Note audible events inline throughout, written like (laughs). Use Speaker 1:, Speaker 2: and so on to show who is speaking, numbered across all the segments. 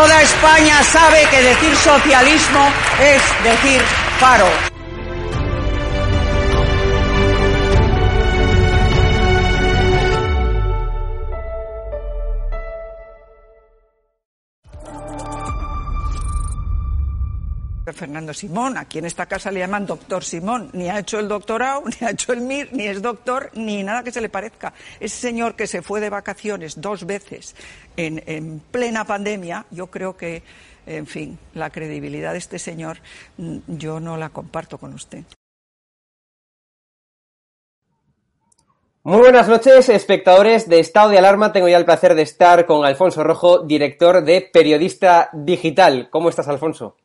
Speaker 1: Toda España sabe que decir socialismo es decir paro. Fernando Simón, aquí en esta casa le llaman doctor Simón, ni ha hecho el doctorado, (laughs) ni ha hecho el MIR, ni es doctor, ni nada que se le parezca. Ese señor que se fue de vacaciones dos veces en, en plena pandemia, yo creo que, en fin, la credibilidad de este señor mm, yo no la comparto con usted.
Speaker 2: Muy buenas noches, espectadores de Estado de Alarma. Tengo ya el placer de estar con Alfonso Rojo, director de Periodista Digital. ¿Cómo estás, Alfonso?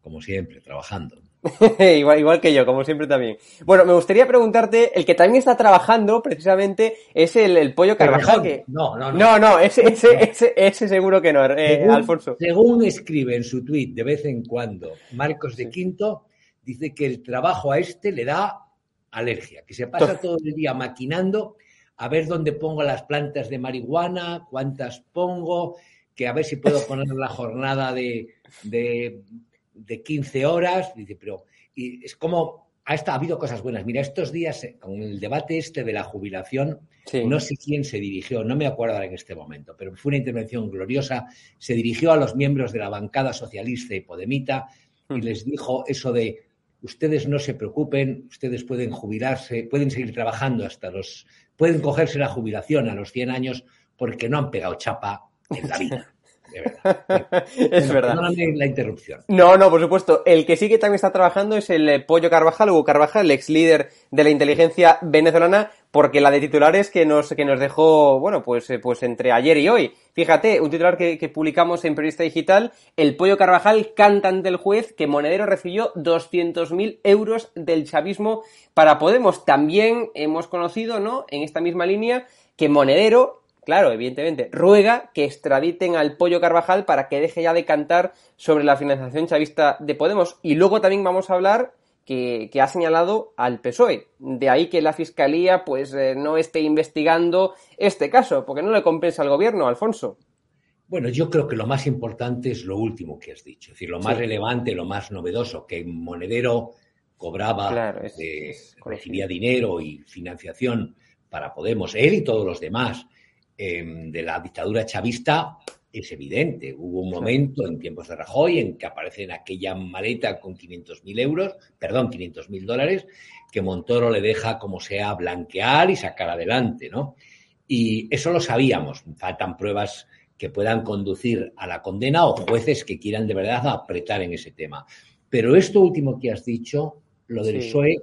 Speaker 3: Como siempre, trabajando. (laughs)
Speaker 2: igual, igual que yo, como siempre también. Bueno, me gustaría preguntarte, el que también está trabajando precisamente es el, el pollo Carvajal. Que...
Speaker 3: No, no, no.
Speaker 2: No, no, ese, ese, (laughs) ese, ese seguro que no, eh,
Speaker 3: según,
Speaker 2: Alfonso.
Speaker 3: Según escribe en su tuit de vez en cuando Marcos de Quinto, dice que el trabajo a este le da alergia, que se pasa todo el día maquinando a ver dónde pongo las plantas de marihuana, cuántas pongo, que a ver si puedo (laughs) poner la jornada de, de de 15 horas, dice, pero y es como ha, estado, ha habido cosas buenas. Mira, estos días, eh, con el debate este de la jubilación, sí. no sé quién se dirigió, no me acuerdo ahora en este momento, pero fue una intervención gloriosa. Se dirigió a los miembros de la bancada socialista y podemita y mm. les dijo eso de ustedes no se preocupen, ustedes pueden jubilarse, pueden seguir trabajando hasta los, pueden cogerse la jubilación a los 100 años porque no han pegado chapa en la vida. (laughs) De verdad. (laughs)
Speaker 2: es verdad.
Speaker 3: Perdóname la interrupción.
Speaker 2: No, no, por supuesto. El que sí que también está trabajando es el eh, Pollo Carvajal, Hugo Carvajal, el ex líder de la inteligencia venezolana, porque la de titulares que nos, que nos dejó, bueno, pues, eh, pues entre ayer y hoy. Fíjate, un titular que, que publicamos en Periodista Digital, el Pollo Carvajal canta ante el juez que Monedero recibió 200.000 euros del chavismo para Podemos. También hemos conocido, ¿no?, en esta misma línea, que Monedero claro, evidentemente, ruega que extraditen al Pollo Carvajal para que deje ya de cantar sobre la financiación chavista de Podemos. Y luego también vamos a hablar que, que ha señalado al PSOE. De ahí que la Fiscalía pues eh, no esté investigando este caso, porque no le compensa al gobierno, Alfonso.
Speaker 3: Bueno, yo creo que lo más importante es lo último que has dicho, es decir, lo más sí. relevante, lo más novedoso, que Monedero cobraba,
Speaker 2: claro, es,
Speaker 3: eh, recibía dinero y financiación para Podemos, él y todos los demás eh, de la dictadura chavista es evidente. Hubo un momento en tiempos de Rajoy en que aparece en aquella maleta con 500.000 euros, perdón, 500.000 dólares, que Montoro le deja como sea blanquear y sacar adelante, ¿no? Y eso lo sabíamos. Faltan pruebas que puedan conducir a la condena o jueces que quieran de verdad apretar en ese tema. Pero esto último que has dicho, lo del sí. PSOE,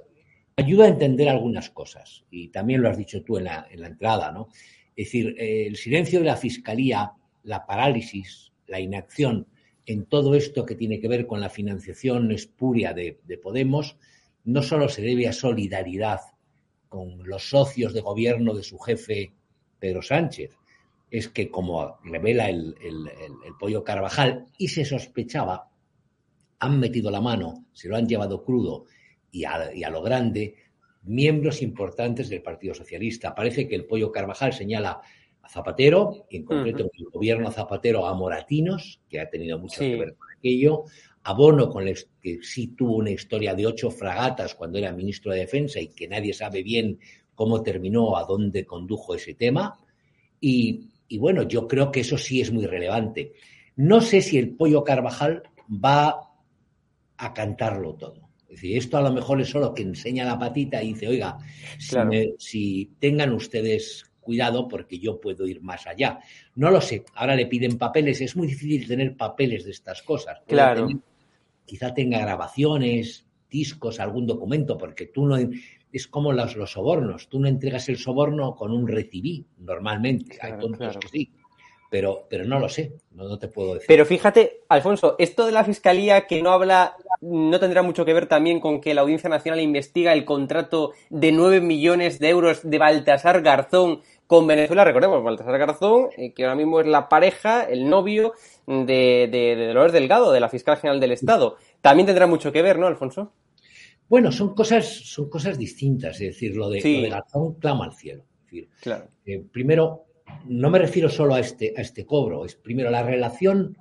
Speaker 3: ayuda a entender algunas cosas. Y también lo has dicho tú en la, en la entrada, ¿no? Es decir, el silencio de la Fiscalía, la parálisis, la inacción en todo esto que tiene que ver con la financiación espuria de, de, Podemos, no solo se debe a solidaridad con los socios de gobierno de su jefe Pedro Sánchez, es que como revela el, pollo Carvajal y se sospechaba, han metido la mano, se lo han llevado crudo y a lo grande miembros importantes del Partido Socialista. Parece que el Pollo Carvajal señala a Zapatero, y en concreto uh -huh. el gobierno Zapatero a Moratinos, que ha tenido mucho sí. que ver con aquello, a Bono, con el, que sí tuvo una historia de ocho fragatas cuando era ministro de Defensa y que nadie sabe bien cómo terminó, a dónde condujo ese tema. Y, y bueno, yo creo que eso sí es muy relevante. No sé si el Pollo Carvajal va a cantarlo todo. Es decir, esto a lo mejor es solo que enseña la patita y dice, oiga, claro. si, me, si, tengan ustedes cuidado porque yo puedo ir más allá. No lo sé, ahora le piden papeles, es muy difícil tener papeles de estas cosas.
Speaker 2: Claro.
Speaker 3: Tener, quizá tenga grabaciones, discos, algún documento, porque tú no... Es como los, los sobornos, tú no entregas el soborno con un recibí, normalmente. Claro, Hay tontos claro. que sí pero, pero no lo sé, no, no, te puedo decir.
Speaker 2: Pero fíjate, Alfonso, esto de la Fiscalía que no habla, no tendrá mucho que ver también con que la Audiencia Nacional investiga el contrato de 9 millones de euros de Baltasar Garzón con Venezuela. Recordemos, Baltasar Garzón, eh, que ahora mismo es la pareja, el novio de, de, de Dolores Delgado, de la Fiscal General del Estado. También tendrá mucho que ver, ¿no, Alfonso?
Speaker 3: Bueno, son cosas, son cosas distintas, es decir, lo de, sí. lo de Garzón clama al cielo. Es decir,
Speaker 2: claro.
Speaker 3: eh, primero, no me refiero solo a este, a este cobro, es primero la relación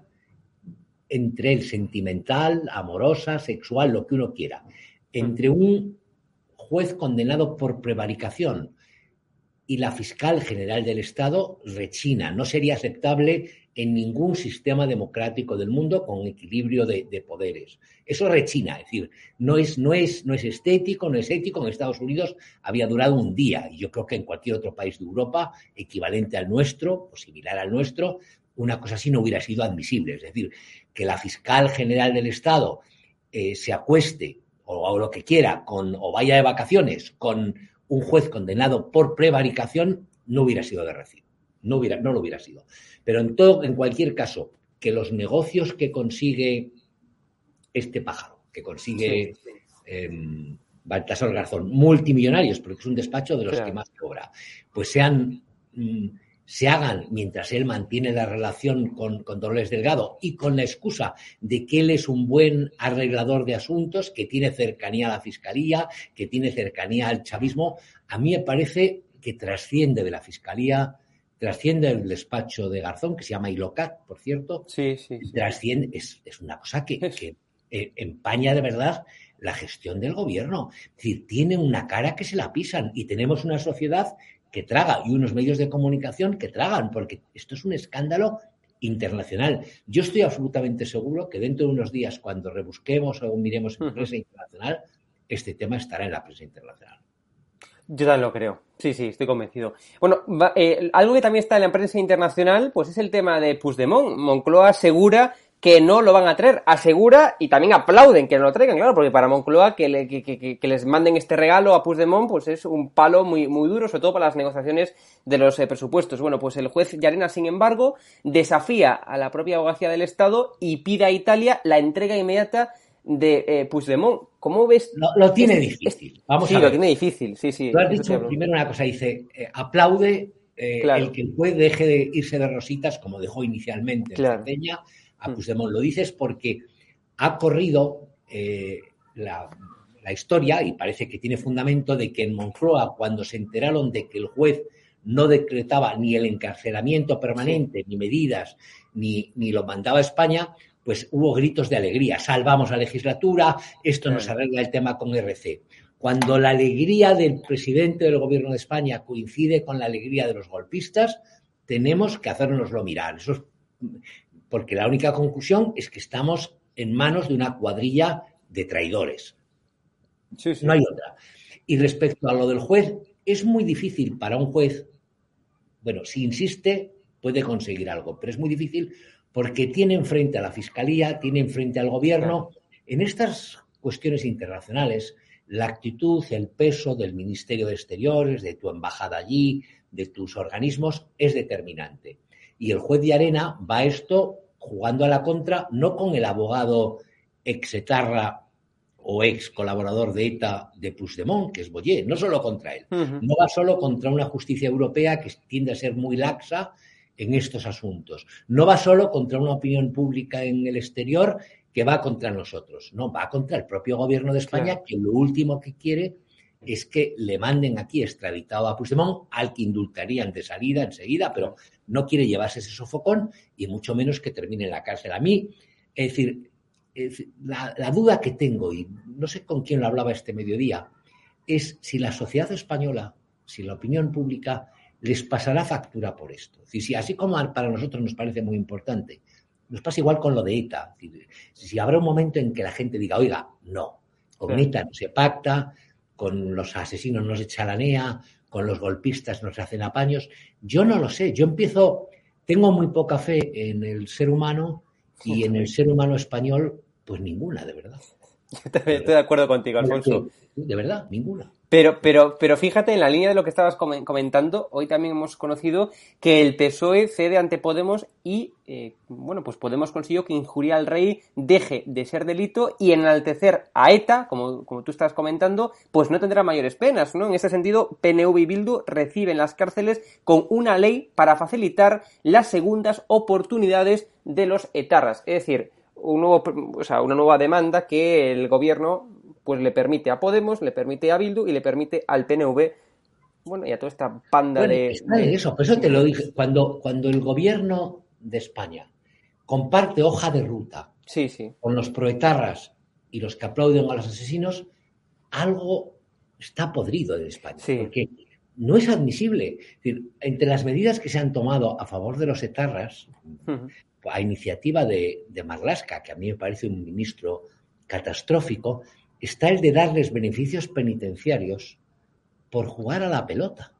Speaker 3: entre el sentimental, amorosa, sexual, lo que uno quiera, entre un juez condenado por prevaricación y la fiscal general del Estado rechina. No sería aceptable en ningún sistema democrático del mundo con equilibrio de, poderes. Eso rechina, es decir, no es, no, es, no es estético, no es ético. En Estados Unidos había durado un día y yo creo que en cualquier otro país de Europa, equivalente al nuestro o similar al nuestro, una cosa así no hubiera sido admisible. Es decir, que la fiscal general del Estado eh, se acueste o, lo que quiera con, o vaya de vacaciones con un juez condenado por prevaricación no hubiera sido de recibo. No, hubiera, no lo hubiera sido. Pero en, todo, en cualquier caso, que los negocios que consigue este pájaro, que consigue em, Baltasar Garzón, multimillonarios, porque es un despacho de los que más cobra, pues sean mm, se hagan mientras él mantiene la relación con, con, Dolores Delgado y con la excusa de que él es un buen arreglador de asuntos, que tiene cercanía a la Fiscalía, que tiene cercanía al chavismo, a mí me parece que trasciende de la Fiscalía, trasciende el despacho de Garzón, que se llama ILOCAT, por cierto.
Speaker 2: Sí, sí.
Speaker 3: Trasciende, es, es, una cosa que, que eh, empaña de verdad la gestión del gobierno. Es decir, tiene una cara que se la pisan y tenemos una sociedad que traga y unos medios de comunicación que tragan, porque esto es un escándalo internacional. Yo estoy absolutamente seguro que dentro de unos días, cuando rebusquemos o miremos en prensa internacional, este tema estará en la prensa internacional.
Speaker 2: Yo también lo creo. Sí, sí, estoy convencido. Bueno, eh, algo que también está en la prensa internacional, pues es el tema de Puigdemont. Moncloa asegura que no lo van a traer. Asegura y también aplauden que no lo traigan, claro, porque para Moncloa que, les manden este regalo a Puigdemont pues es un palo muy, muy duro, sobre todo para las negociaciones de los eh, presupuestos. Bueno, pues el juez Yarena, sin embargo, desafía a la propia abogacía del Estado y pide a Italia la entrega inmediata de eh, Puigdemont. ¿Cómo ves?
Speaker 3: Lo, tiene difícil.
Speaker 2: Vamos sí, lo tiene difícil, sí, sí.
Speaker 3: Tú has dicho primero una cosa, dice, eh, aplaude el que el juez deje de irse de rositas como dejó inicialmente claro. Peña, a mm. Puigdemont. Lo dices porque ha corrido eh, la, historia, y parece que tiene fundamento, de que en Moncloa, cuando se enteraron de que el juez no decretaba ni el encarcelamiento permanente, ni medidas, ni, ni, lo mandaba a España, pues hubo gritos de alegría. Salvamos la legislatura, esto nos arregla el tema con RC. Cuando la alegría del presidente del gobierno de España coincide con la alegría de los golpistas, tenemos que hacernoslo mirar. Eso es porque la única conclusión es que estamos en manos de una cuadrilla de traidores. No hay otra. Y respecto a lo del juez, es muy difícil para un juez, bueno, si insiste, puede conseguir algo, pero es muy difícil porque tiene enfrente a la fiscalía, tiene enfrente al gobierno. En estas cuestiones internacionales, la actitud, el peso del Ministerio de Exteriores, de tu embajada allí, de tus organismos, es determinante. Y el juez de arena va a esto jugando a la contra, no con el abogado exetarra o ex colaborador de ETA de Puigdemont, que es Boyer, no solo contra él, no va solo contra una justicia europea que tiende a ser muy laxa en estos asuntos, no va solo contra una opinión pública en el exterior que va contra nosotros, no, va contra el propio gobierno de España que lo último que quiere es que le manden aquí extraditado a Puigdemont, al que indultarían de salida enseguida, pero no quiere llevarse ese sofocón y mucho menos que termine en la cárcel. A mí, es decir, la, la, duda que tengo, y no sé con quién lo hablaba este mediodía, es si la sociedad española, si la opinión pública les pasará factura por esto. Es si así como para nosotros nos parece muy importante, nos pasa igual con lo de ETA. si habrá un momento en que la gente diga, oiga, no, con ETA no se pacta, con los asesinos no se chalanea, con los golpistas no se hacen apaños. Yo no lo sé, yo empiezo, tengo muy poca fe en el ser humano y en el ser humano español, pues ninguna, de verdad. (laughs)
Speaker 2: Estoy de acuerdo contigo, Alfonso.
Speaker 3: De verdad, ninguna.
Speaker 2: Pero, pero, pero fíjate, en la línea de lo que estabas comentando, hoy también hemos conocido que el PSOE cede ante Podemos y, eh, bueno, pues Podemos consiguió que injuria al rey deje de ser delito y enaltecer a ETA, como, como tú estás comentando, pues no tendrá mayores penas, ¿no? En ese sentido, PNV y Bildu reciben las cárceles con una ley para facilitar las segundas oportunidades de los etarras. Es decir, un nuevo, o sea, una nueva demanda que el gobierno pues le permite a Podemos, le permite a Bildu y le permite al PNV, bueno, y a toda esta panda de,
Speaker 3: eso, por eso te lo dije, cuando, cuando el gobierno de España comparte hoja de ruta
Speaker 2: sí, sí.
Speaker 3: con los proetarras y los que aplauden a los asesinos, algo está podrido en España.
Speaker 2: Sí.
Speaker 3: Porque no es admisible. Es decir, entre las medidas que se han tomado a favor de los etarras, a iniciativa de, de Marlaska, que a mí me parece un ministro catastrófico, está el de darles beneficios penitenciarios por jugar a la pelota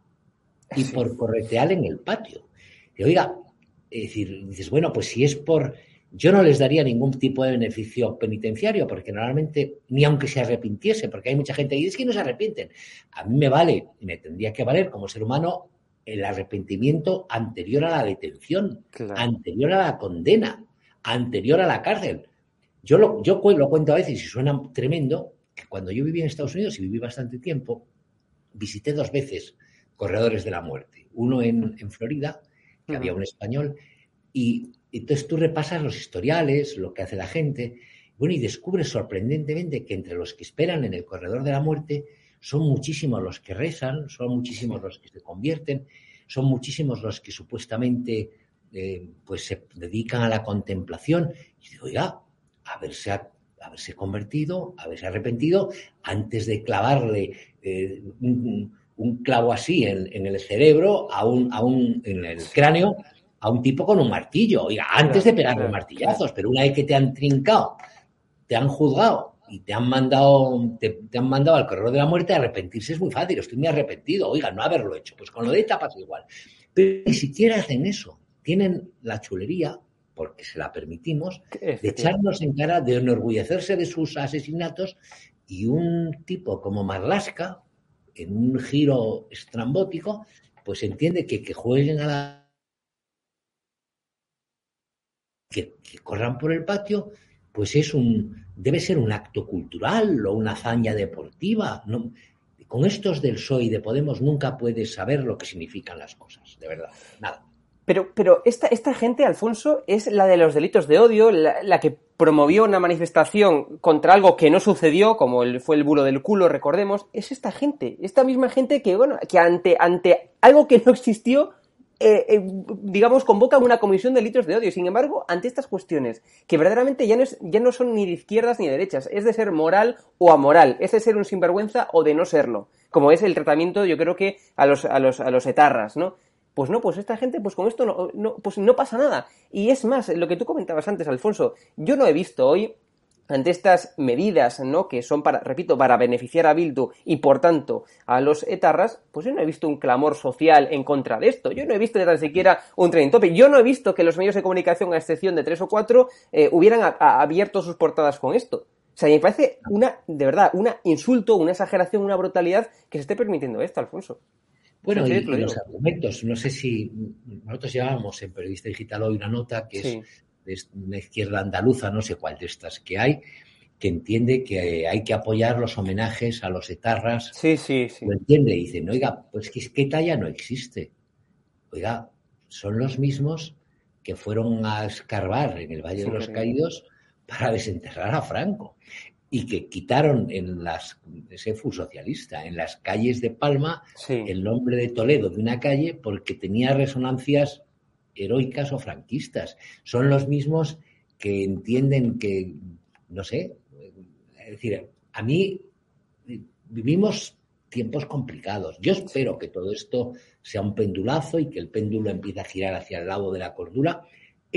Speaker 3: y
Speaker 2: Sí.
Speaker 3: por corretear en el patio. Y oiga, es decir, dices, bueno, pues si es por... Yo no les daría ningún tipo de beneficio penitenciario, porque normalmente, ni aunque se arrepintiese, porque hay mucha gente que dice "Es que no se arrepienten. A mí me vale, y me tendría que valer como ser humano, el arrepentimiento anterior a la detención,
Speaker 2: Claro.
Speaker 3: anterior a la condena, anterior a la cárcel. Yo lo, yo lo cuento a veces y suena tremendo, que cuando yo viví en Estados Unidos y viví bastante tiempo, visité dos veces Corredores de la Muerte. Uno en, en Florida, que había un español, y entonces tú repasas los historiales, lo que hace la gente, bueno, y descubres sorprendentemente que entre los que esperan en el Corredor de la Muerte son muchísimos los que rezan, son muchísimos los que se convierten, son muchísimos los que supuestamente eh, pues se dedican a la contemplación. Y digo, oiga, haberse, haberse convertido, haberse arrepentido antes de clavarle eh, un, un, clavo así en, en, el cerebro, a un, a un, en el cráneo, a un tipo con un martillo. Oiga, antes de pegarle claro, martillazos, claro. pero una vez que te han trincado, te han juzgado y te han mandado, te, te, han mandado al corredor de la muerte, arrepentirse es muy fácil. Estoy muy arrepentido, oiga, no haberlo hecho. Pues con lo de ETA pasa igual. Pero ni siquiera hacen eso. Tienen la chulería, porque se la permitimos, de echarnos en cara, de enorgullecerse de sus asesinatos y un tipo como Marlaska, en un giro estrambótico, pues entiende que que jueguen a la que, que, corran por el patio, pues es un debe ser un acto cultural o una hazaña deportiva. No, con estos del PSOE y de Podemos nunca puedes saber lo que significan las cosas, de verdad, nada.
Speaker 2: Pero, pero esta, esta gente, Alfonso, es la de los delitos de odio, la, que promovió una manifestación contra algo que no sucedió, como fue el bulo del culo, recordemos. Es esta gente, esta misma gente que, bueno, que ante, ante algo que no existió, eh, eh, digamos, convoca una comisión de delitos de odio. Sin embargo, ante estas cuestiones, que verdaderamente ya no, es, ya no son ni de izquierdas ni de derechas, es de ser moral o amoral, es de ser un sinvergüenza o de no serlo, como es el tratamiento, yo creo que a los, a los, a los etarras, ¿no? Pues no, pues esta gente, pues con esto no, pues no pasa nada. Y es más, lo que tú comentabas antes, Alfonso, yo no he visto hoy, ante estas medidas, ¿no? Que son para, repito, para beneficiar a Bildu y por tanto a los etarras, pues yo no he visto un clamor social en contra de esto. Yo no he visto ni tan siquiera un tren tope. Yo no he visto que los medios de comunicación, a excepción de tres o cuatro, eh, hubieran abierto sus portadas con esto. O sea, me parece una, de verdad, un insulto, una exageración, una brutalidad que se esté permitiendo esto, Alfonso.
Speaker 3: Bueno, y, y los argumentos, no sé si nosotros llevábamos en Periodista Digital hoy una nota que sí. es de una izquierda andaluza, no sé cuál de estas que hay, que entiende que hay que apoyar los homenajes a los etarras.
Speaker 2: Sí, sí, sí.
Speaker 3: Lo entiende, dicen, oiga, pues que, que talla no existe. Oiga, son los mismos que fueron a escarbar en el Valle sí, de los Caídos para desenterrar a Franco y que quitaron en las ese fue socialista en las calles de Palma
Speaker 2: sí.
Speaker 3: el nombre de Toledo de una calle porque tenía resonancias heroicas o franquistas. Son los mismos que entienden que no sé es decir a mí vivimos tiempos complicados. Yo espero que todo esto sea un pendulazo y que el péndulo empiece a girar hacia el lado de la cordura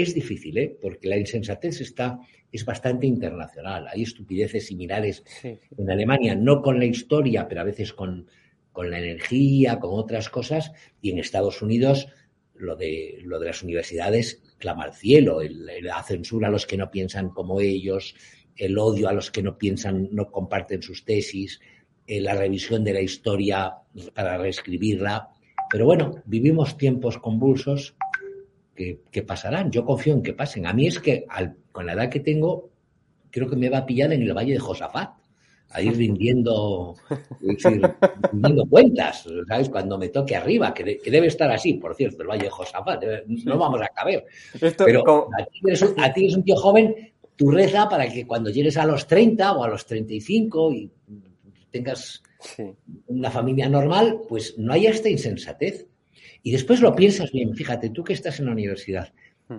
Speaker 3: es difícil, ¿eh? porque la insensatez está, es bastante internacional. Hay estupideces similares
Speaker 2: sí,
Speaker 3: en Alemania, no con la historia, pero a veces con, con, la energía, con otras cosas. Y en Estados Unidos lo de, lo de las universidades clama al cielo, el, la censura a los que no piensan como ellos, el odio a los que no piensan, no comparten sus tesis, eh, la revisión de la historia para reescribirla. Pero bueno, vivimos tiempos convulsos que, que, pasarán. Yo confío en que pasen. A mí es que al, con la edad que tengo, creo que me va a pillar en el Valle de Josafat, a ir (laughs) rindiendo, decir, rindiendo cuentas, ¿sabes? Cuando me toque arriba, que, de, que, debe estar así, por cierto, el Valle de Josafat, debe, no vamos a caber.
Speaker 2: Esto,
Speaker 3: Pero
Speaker 2: como...
Speaker 3: a, ti eres, a ti eres un tío joven, tú reza para que cuando llegues a los 30 o a los 35 y tengas
Speaker 2: sí.
Speaker 3: una familia normal, pues no haya esta insensatez. Y después lo piensas bien, fíjate, tú que estás en la universidad,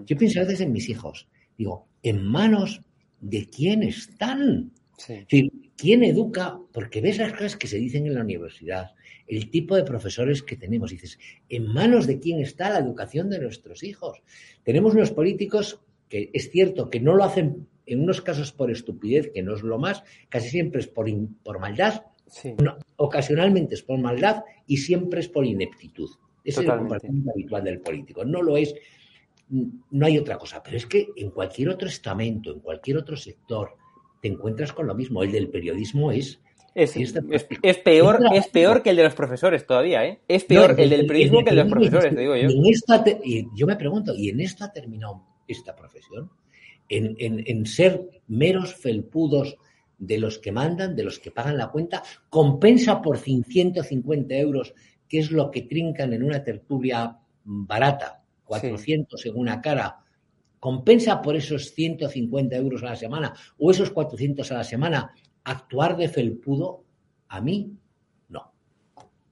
Speaker 3: yo pienso a veces en mis hijos, digo, en manos de quién están. Es decir, ¿quién educa? Porque ves las cosas que se dicen en la universidad, el tipo de profesores que tenemos. dices, ¿en manos de quién está la educación de nuestros hijos? Tenemos unos políticos que es cierto que no lo hacen en unos casos por estupidez, que no es lo más, casi siempre es por, por maldad, ocasionalmente es por maldad y siempre es por ineptitud. Ese es el comportamiento habitual del político. No lo es, no hay otra cosa. Pero es que en cualquier otro estamento, en cualquier otro sector, te encuentras con lo mismo. El del periodismo es
Speaker 2: es, peor, es peor que el de los profesores todavía, ¿eh? Es peor el del periodismo que el de los profesores, te digo yo.
Speaker 3: Y yo me pregunto, ¿y en esto ha terminado esta profesión? En, en, ser meros felpudos de los que mandan, de los que pagan la cuenta, compensa por 150 euros, que es lo que trincan en una tertulia barata, 400 en una cara, compensa por esos 150 euros a la semana o esos 400 a la semana actuar de felpudo, a mí no.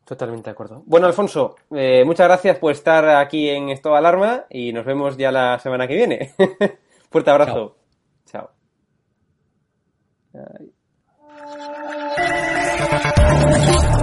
Speaker 2: Totalmente de acuerdo. Bueno, Alfonso, eh, muchas gracias por estar aquí en Esto Alarma y nos vemos ya la semana que viene. (laughs) Fuerte abrazo. Chao. Chao.